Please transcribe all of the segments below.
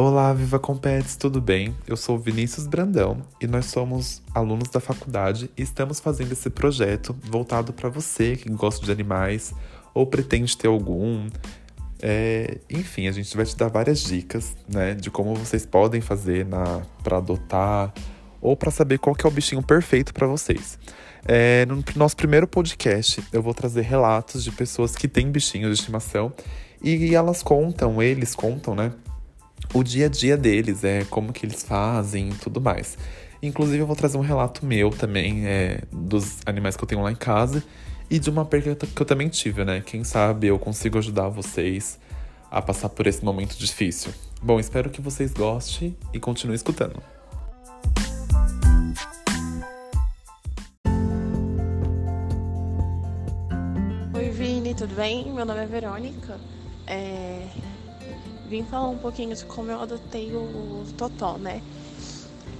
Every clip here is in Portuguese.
Olá, Viva Compets, tudo bem? Eu sou Vinícius Brandão e nós somos alunos da faculdade e estamos fazendo esse projeto voltado para você que gosta de animais ou pretende ter algum. É, enfim, a gente vai te dar várias dicas, né, de como vocês podem fazer para adotar ou para saber qual que é o bichinho perfeito para vocês. É, no nosso primeiro podcast, eu vou trazer relatos de pessoas que têm bichinhos de estimação e elas contam, eles contam, né, o dia a dia deles, é como que eles fazem e tudo mais. Inclusive, eu vou trazer um relato meu também, é, dos animais que eu tenho lá em casa e de uma perda que eu também tive, né? Quem sabe eu consigo ajudar vocês a passar por esse momento difícil. Bom, espero que vocês gostem e continuem escutando. Oi, Vini, tudo bem? Meu nome é Verônica. É vim falar um pouquinho de como eu adotei o Totó, né?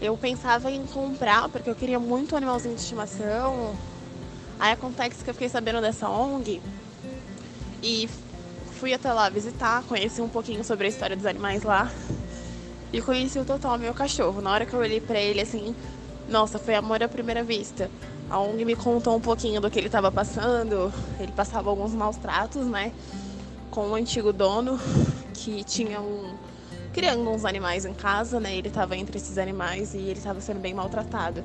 Eu pensava em comprar, porque eu queria muito um animalzinho de estimação. Aí acontece que eu fiquei sabendo dessa ONG e fui até lá visitar, conheci um pouquinho sobre a história dos animais lá. E conheci o Totó, meu cachorro. Na hora que eu olhei pra ele, assim, nossa, foi amor à primeira vista. A ONG me contou um pouquinho do que ele estava passando. Ele passava alguns maus tratos, né? Com o antigo dono que tinha um criando uns animais em casa, né? Ele estava entre esses animais e ele estava sendo bem maltratado.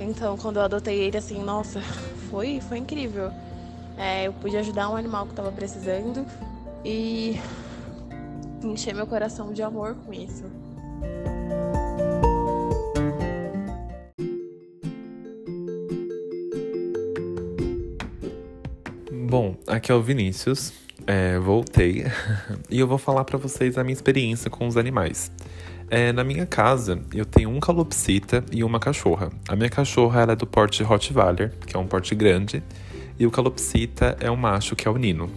Então, quando eu adotei ele, assim, nossa, foi, foi incrível. É, eu pude ajudar um animal que estava precisando e encher meu coração de amor com isso. Bom, aqui é o Vinícius. É, voltei e eu vou falar para vocês a minha experiência com os animais. É, na minha casa, eu tenho um calopsita e uma cachorra. A minha cachorra é do porte Rottweiler, que é um porte grande, e o calopsita é um macho, que é o Nino.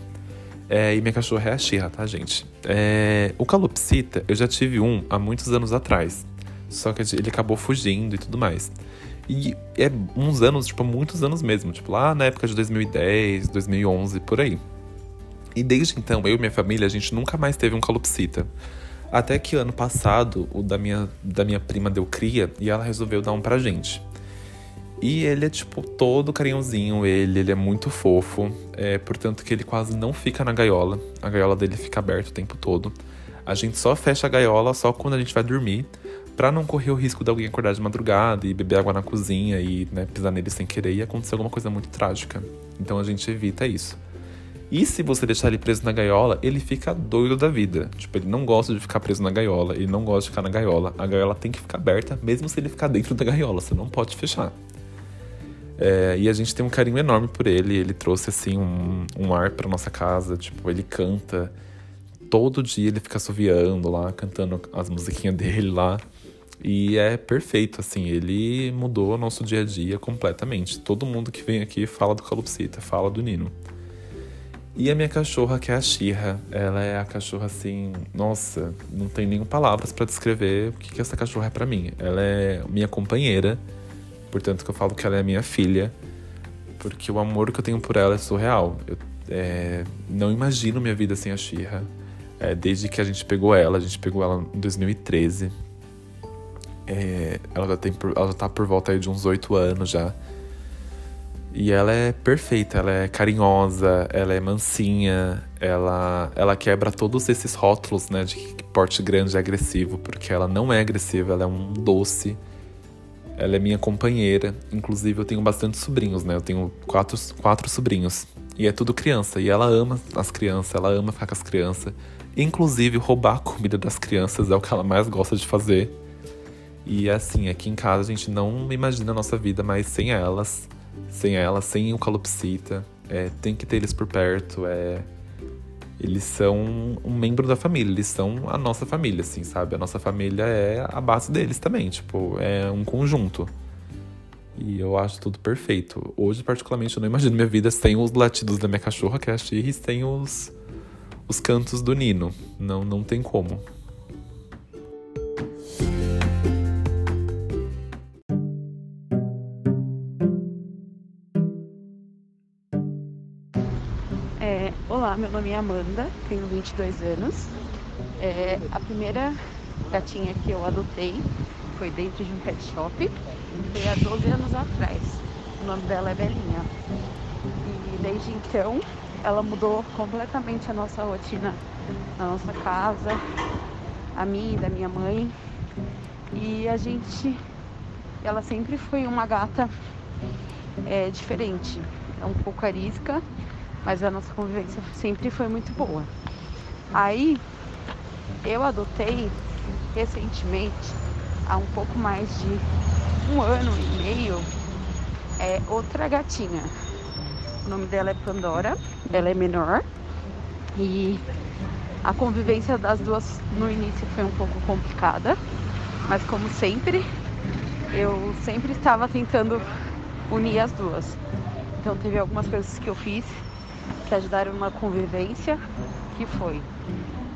É, e minha cachorra é a Xirra, tá, gente? É, o calopsita, eu já tive um há muitos anos atrás, só que ele acabou fugindo e tudo mais. E é uns anos, tipo, muitos anos mesmo, tipo, lá na época de 2010, 2011, por aí. E desde então, eu e minha família, a gente nunca mais teve um calopsita. Até que ano passado, o da minha, da minha prima deu cria e ela resolveu dar um pra gente. E ele é, tipo, todo carinhozinho, ele, ele é muito fofo. É, portanto que ele quase não fica na gaiola. A gaiola dele fica aberta o tempo todo. A gente só fecha a gaiola só quando a gente vai dormir, para não correr o risco de alguém acordar de madrugada e beber água na cozinha e né, pisar nele sem querer e acontecer alguma coisa muito trágica. Então a gente evita isso. E se você deixar ele preso na gaiola, ele fica doido da vida. Tipo, ele não gosta de ficar preso na gaiola, ele não gosta de ficar na gaiola. A gaiola tem que ficar aberta, mesmo se ele ficar dentro da gaiola, você não pode fechar. É, e a gente tem um carinho enorme por ele. Ele trouxe assim um, um ar para nossa casa. Tipo, ele canta. Todo dia ele fica assoviando lá, cantando as musiquinhas dele lá. E é perfeito, assim, ele mudou o nosso dia a dia completamente. Todo mundo que vem aqui fala do Calopsita, fala do Nino. E a minha cachorra, que é a Xirra, ela é a cachorra assim, nossa, não tem nem palavras para descrever o que, que essa cachorra é para mim. Ela é minha companheira, portanto que eu falo que ela é minha filha, porque o amor que eu tenho por ela é surreal. Eu é, não imagino minha vida sem a Xirra. É, desde que a gente pegou ela, a gente pegou ela em 2013. É, ela, já tem, ela já tá por volta de uns oito anos já. E ela é perfeita, ela é carinhosa, ela é mansinha, ela, ela quebra todos esses rótulos, né, de que porte grande é agressivo, porque ela não é agressiva, ela é um doce. Ela é minha companheira, inclusive eu tenho bastante sobrinhos, né? Eu tenho quatro, quatro sobrinhos. E é tudo criança, e ela ama as crianças, ela ama ficar com as crianças. Inclusive, roubar a comida das crianças é o que ela mais gosta de fazer. E assim, aqui em casa a gente não imagina a nossa vida mais sem elas sem ela, sem o calopsita. É, tem que ter eles por perto. É, eles são um membro da família, eles são a nossa família, assim, sabe? A nossa família é a base deles também, tipo, é um conjunto. E eu acho tudo perfeito. Hoje, particularmente, eu não imagino minha vida sem os latidos da minha cachorra, que é a Shirri, sem os, os cantos do Nino. Não, não tem como. Meu nome é Amanda, tenho 22 anos. É, a primeira gatinha que eu adotei foi dentro de um pet shop. Foi há 12 anos atrás. O nome dela é Belinha. E desde então ela mudou completamente a nossa rotina na nossa casa, a mim e da minha mãe. E a gente, ela sempre foi uma gata é, diferente, é um pouco arisca, mas a nossa convivência sempre foi muito boa. Aí eu adotei recentemente, há um pouco mais de um ano e meio, é outra gatinha. O nome dela é Pandora, ela é menor e a convivência das duas no início foi um pouco complicada, mas como sempre, eu sempre estava tentando unir as duas. Então teve algumas coisas que eu fiz que ajudaram na convivência, que foi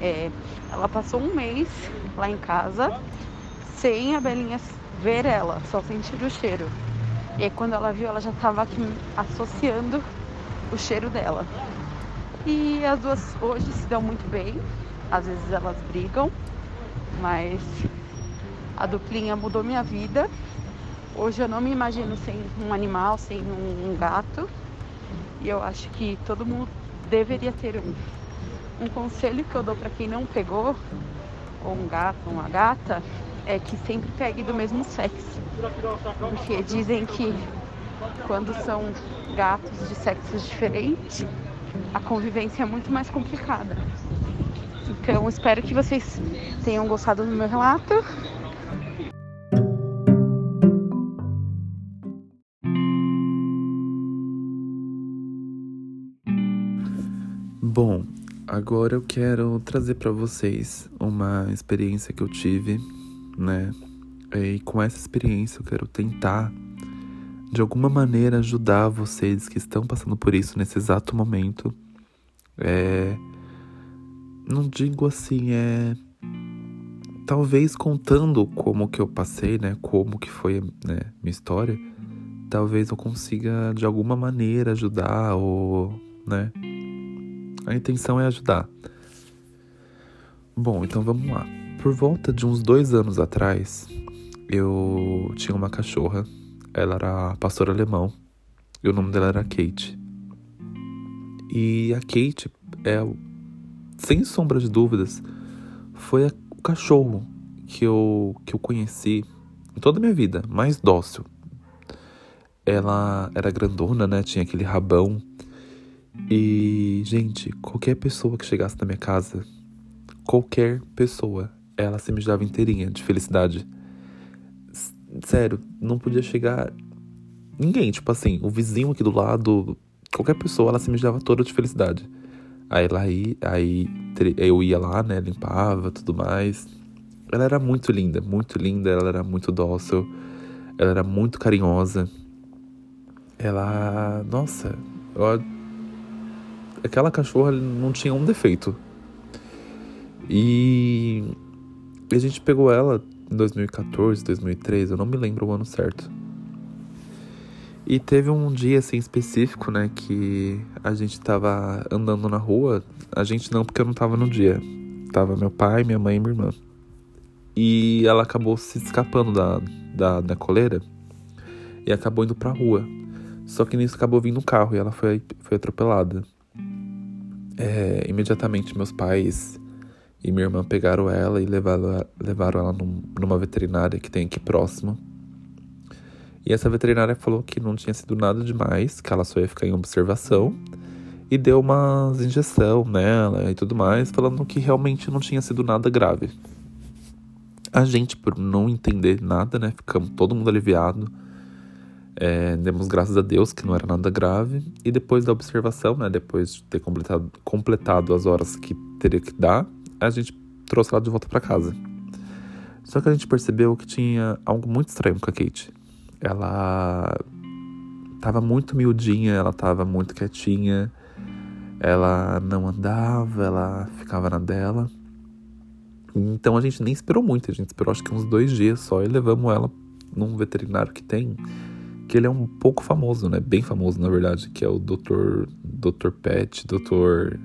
é, ela passou um mês lá em casa sem a Belinha ver ela, só sentir o cheiro. E aí, quando ela viu, ela já estava associando o cheiro dela. E as duas hoje se dão muito bem. Às vezes elas brigam, mas a duplinha mudou minha vida. Hoje eu não me imagino sem um animal, sem um, gato. E eu acho que todo mundo deveria ter um. Um conselho que eu dou para quem não pegou, ou um gato, ou uma gata, é que sempre pegue do mesmo sexo. Porque dizem que quando são gatos de sexos diferentes, a convivência é muito mais complicada. Então, espero que vocês tenham gostado do meu relato. Agora eu quero trazer para vocês uma experiência que eu tive, né? E com essa experiência eu quero tentar de alguma maneira ajudar vocês que estão passando por isso nesse exato momento. É, não digo assim, é talvez contando como que eu passei, né, como que foi, né, minha história, talvez eu consiga de alguma maneira ajudar ou, né? A intenção é ajudar. Bom, então vamos lá. Por volta de uns dois anos atrás, eu tinha uma cachorra ela era pastora alemão e o nome dela era Kate. E a Kate é, sem sombra de dúvidas, foi o cachorro que eu, que eu conheci em toda a minha vida, mais dócil. Ela era grandona, né? Tinha aquele rabão. E, gente, qualquer pessoa que chegasse na minha casa, qualquer pessoa, ela se mijava inteirinha de felicidade sério, não podia chegar ninguém, tipo assim, o vizinho aqui do lado, qualquer pessoa, ela se mijava toda de felicidade. Aí ela aí, aí eu ia lá, né, limpava, tudo mais. Ela era muito linda, muito linda, ela era muito dócil, ela era muito carinhosa. Ela, nossa, eu, aquela cachorra não tinha um defeito. E a gente pegou ela em 2014, 2013, eu não me lembro o ano certo. E teve um dia assim específico, né, que a gente tava andando na rua. A gente não, porque eu não tava no dia. Tava meu pai, minha mãe e minha irmã. E ela acabou se escapando da, da, da coleira e acabou indo pra rua. Só que nisso acabou vindo um carro e ela foi, foi atropelada. É, imediatamente meus pais e minha irmã pegaram ela e levaram, levaram ela num, numa veterinária que tem aqui próximo. E essa veterinária falou que não tinha sido nada demais, que ela só ia ficar em observação. E deu umas injeção nela e tudo mais, falando que realmente não tinha sido nada grave. A gente, por não entender nada, né, ficamos todo mundo aliviado. É, demos graças a Deus que não era nada grave. E depois da observação, né, depois de ter completado, completado as horas que teria que dar, a gente trouxe ela de volta para casa. Só que a gente percebeu que tinha algo muito estranho com a Kate. Ela tava muito miudinha, ela tava muito quietinha, ela não andava, ela ficava na dela. Então a gente nem esperou muito, a gente esperou acho que uns dois dias só e levamos ela num veterinário que tem, que ele é um pouco famoso, né? Bem famoso na verdade, que é o Dr. Dr. Pet, Dr.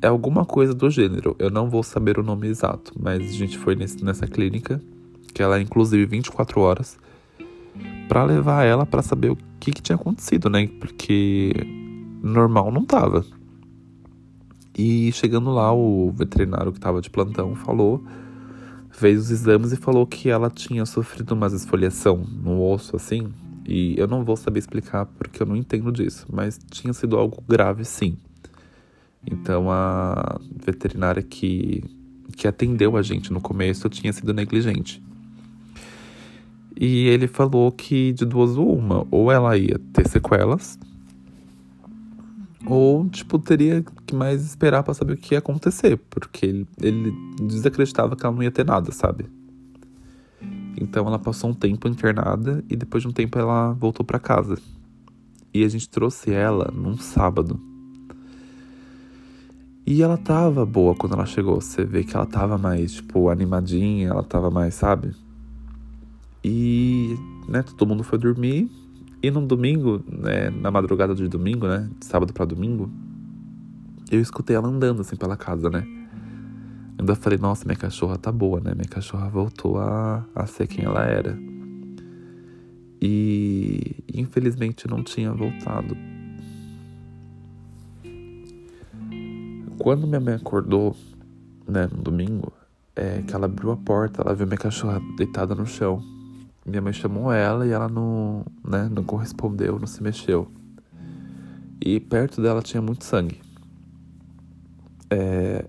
é alguma coisa do gênero. Eu não vou saber o nome exato, mas a gente foi nesse, nessa clínica, que ela é inclusive 24 horas, para levar ela para saber o que, que tinha acontecido, né? Porque normal não tava. E chegando lá, o veterinário que tava de plantão falou, fez os exames e falou que ela tinha sofrido uma esfoliação no osso, assim. E eu não vou saber explicar porque eu não entendo disso, mas tinha sido algo grave, sim. Então a veterinária que, que atendeu a gente no começo tinha sido negligente. E ele falou que de duas uma, ou ela ia ter sequelas, ou tipo teria que mais esperar para saber o que ia acontecer, porque ele, ele desacreditava que ela não ia ter nada, sabe? Então ela passou um tempo internada e depois de um tempo ela voltou para casa. E a gente trouxe ela num sábado. E ela tava boa quando ela chegou. Você vê que ela tava mais, tipo, animadinha, ela tava mais, sabe? E, né, todo mundo foi dormir. E no domingo, né, na madrugada de domingo, né, de sábado para domingo, eu escutei ela andando assim pela casa, né? Ainda falei, nossa, minha cachorra tá boa, né? Minha cachorra voltou a, a ser quem ela era. E infelizmente não tinha voltado Quando minha mãe acordou, né, no domingo, é que ela abriu a porta, ela viu minha cachorra deitada no chão. Minha mãe chamou ela e ela não, né, não correspondeu, não se mexeu. E perto dela tinha muito sangue. É,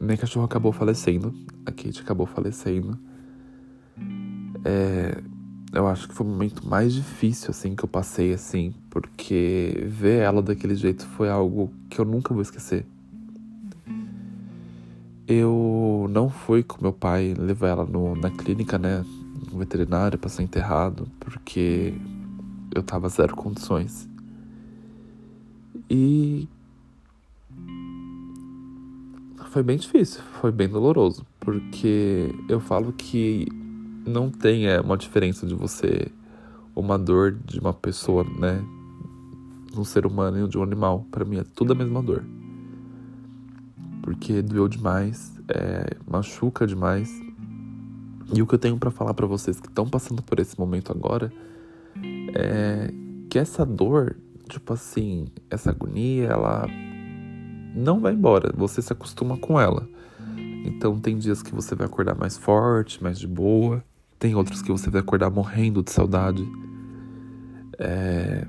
minha cachorra acabou falecendo, a Kate acabou falecendo. É, eu acho que foi o momento mais difícil, assim, que eu passei, assim, porque ver ela daquele jeito foi algo que eu nunca vou esquecer. Eu não fui com meu pai levar ela no, na clínica, né? No veterinário para ser enterrado, porque eu tava zero condições. E foi bem difícil, foi bem doloroso, porque eu falo que não tem é, uma diferença de você, uma dor de uma pessoa, né? De um ser humano e de um animal. Para mim é tudo a mesma dor porque doeu demais, é, machuca demais. E o que eu tenho para falar para vocês que estão passando por esse momento agora é que essa dor, tipo assim, essa agonia, ela não vai embora, você se acostuma com ela. Então tem dias que você vai acordar mais forte, mais de boa, tem outros que você vai acordar morrendo de saudade. É...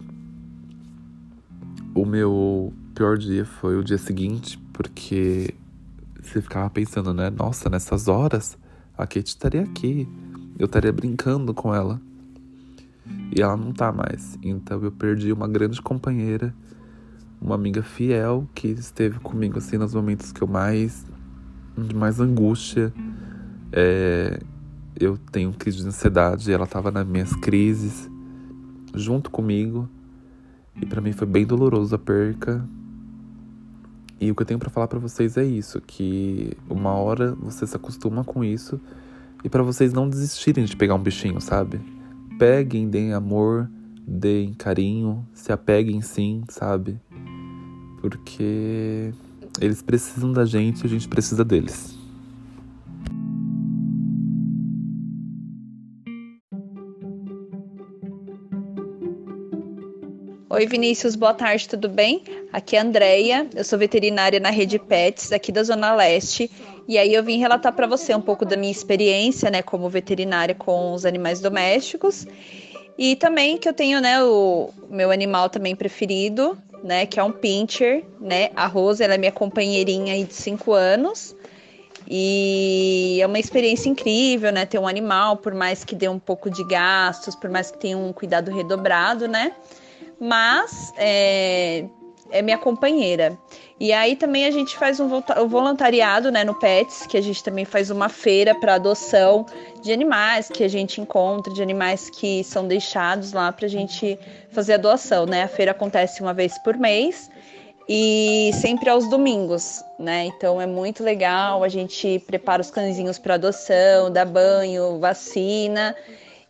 O meu pior dia foi o dia seguinte, porque você ficava pensando, né? Nossa, nessas horas a Kate estaria aqui, eu estaria brincando com ela. E ela não tá mais. Então eu perdi uma grande companheira, uma amiga fiel que esteve comigo assim nos momentos que eu mais de mais angústia. É, eu tenho crise de ansiedade, ela tava nas minhas crises junto comigo. E para mim foi bem doloroso a perca, e o que eu tenho para falar para vocês é isso, que uma hora você se acostuma com isso e para vocês não desistirem de pegar um bichinho, sabe? Peguem, deem amor, deem carinho, se apeguem sim, sabe? Porque eles precisam da gente a gente precisa deles. Oi, Vinícius, boa tarde, tudo bem? Aqui é a Andrea, eu sou veterinária na Rede Pets, aqui da Zona Leste, e aí eu vim relatar para você um pouco da minha experiência, né, como veterinária com os animais domésticos, e também que eu tenho, né, o meu animal também preferido, né, que é um pincher, né, a Rosa, ela é minha companheirinha aí de 5 anos, e é uma experiência incrível, né, ter um animal, por mais que dê um pouco de gastos, por mais que tenha um cuidado redobrado, né, mas é, é minha companheira. E aí também a gente faz um voluntariado né, no Pets, que a gente também faz uma feira para adoção de animais que a gente encontra, de animais que são deixados lá para a gente fazer a doação. Né? A feira acontece uma vez por mês e sempre aos domingos, né? Então é muito legal. A gente prepara os cãezinhos para adoção, dá banho, vacina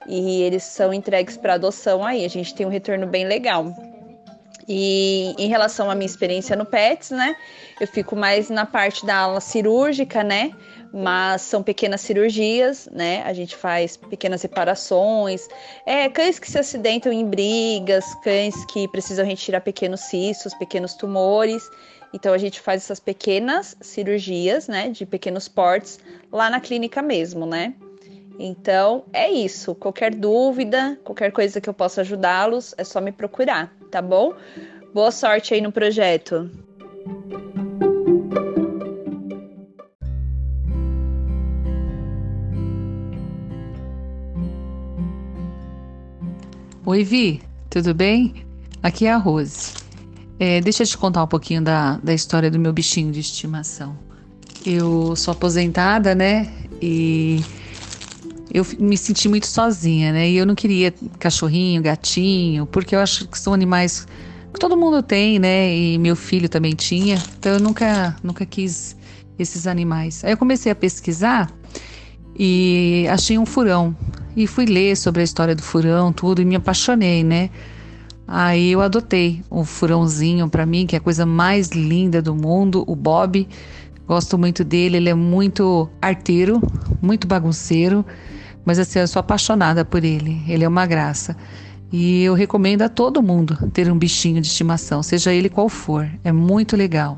e eles são entregues para adoção aí. A gente tem um retorno bem legal. E em relação à minha experiência no PETS, né? Eu fico mais na parte da aula cirúrgica, né? Mas são pequenas cirurgias, né? A gente faz pequenas reparações. É, cães que se acidentam em brigas, cães que precisam retirar pequenos cistos, pequenos tumores. Então a gente faz essas pequenas cirurgias, né? De pequenos portes lá na clínica mesmo, né? Então é isso. Qualquer dúvida, qualquer coisa que eu possa ajudá-los, é só me procurar, tá bom? Boa sorte aí no projeto. Oi, Vi, tudo bem? Aqui é a Rose. É, deixa eu te contar um pouquinho da, da história do meu bichinho de estimação. Eu sou aposentada, né? E eu me senti muito sozinha, né? E eu não queria cachorrinho, gatinho, porque eu acho que são animais que todo mundo tem, né? E meu filho também tinha. Então eu nunca, nunca quis esses animais. Aí eu comecei a pesquisar e achei um furão. E fui ler sobre a história do furão, tudo, e me apaixonei, né? Aí eu adotei um furãozinho para mim, que é a coisa mais linda do mundo, o Bob. Gosto muito dele, ele é muito arteiro, muito bagunceiro. Mas assim, eu sou apaixonada por ele. Ele é uma graça. E eu recomendo a todo mundo ter um bichinho de estimação, seja ele qual for. É muito legal.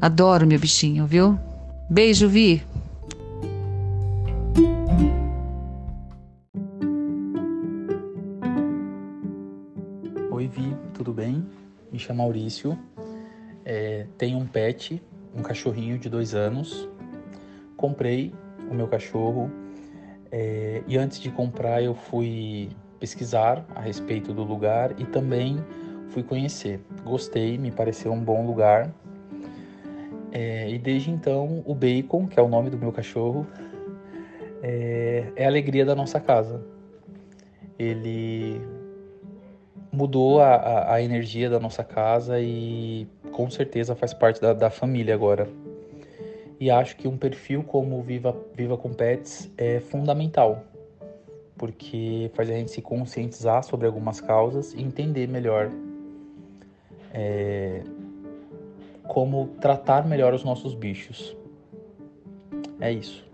Adoro meu bichinho, viu? Beijo, Vi. Oi, Vi, tudo bem? Me chamo Maurício. É, tenho um pet, um cachorrinho de dois anos. Comprei o meu cachorro é, e antes de comprar, eu fui pesquisar a respeito do lugar e também fui conhecer. Gostei, me pareceu um bom lugar. É, e desde então, o Bacon, que é o nome do meu cachorro, é, é a alegria da nossa casa. Ele mudou a, a, a, energia da nossa casa e com certeza faz parte da, da família agora e acho que um perfil como Viva, Viva com Pets é fundamental, porque faz a gente se conscientizar sobre algumas causas e entender melhor é, como tratar melhor os nossos bichos. É isso.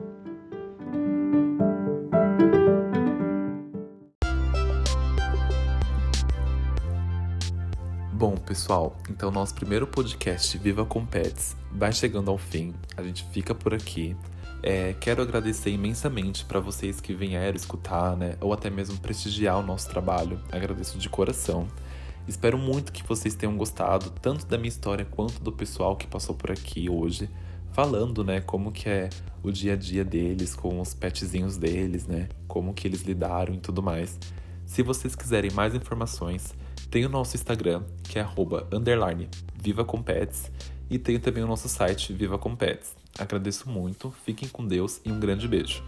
Pessoal, então nosso primeiro podcast Viva com Pets vai chegando ao fim. A gente fica por aqui. É, quero agradecer imensamente para vocês que vieram escutar, né, ou até mesmo prestigiar o nosso trabalho. Agradeço de coração. Espero muito que vocês tenham gostado tanto da minha história quanto do pessoal que passou por aqui hoje, falando, né, como que é o dia a dia deles com os petzinhos deles, né, como que eles lidaram e tudo mais. Se vocês quiserem mais informações, tem o nosso Instagram, que é underline, Viva com Pets, e tem também o nosso site, Viva com Pets. Agradeço muito, fiquem com Deus e um grande beijo.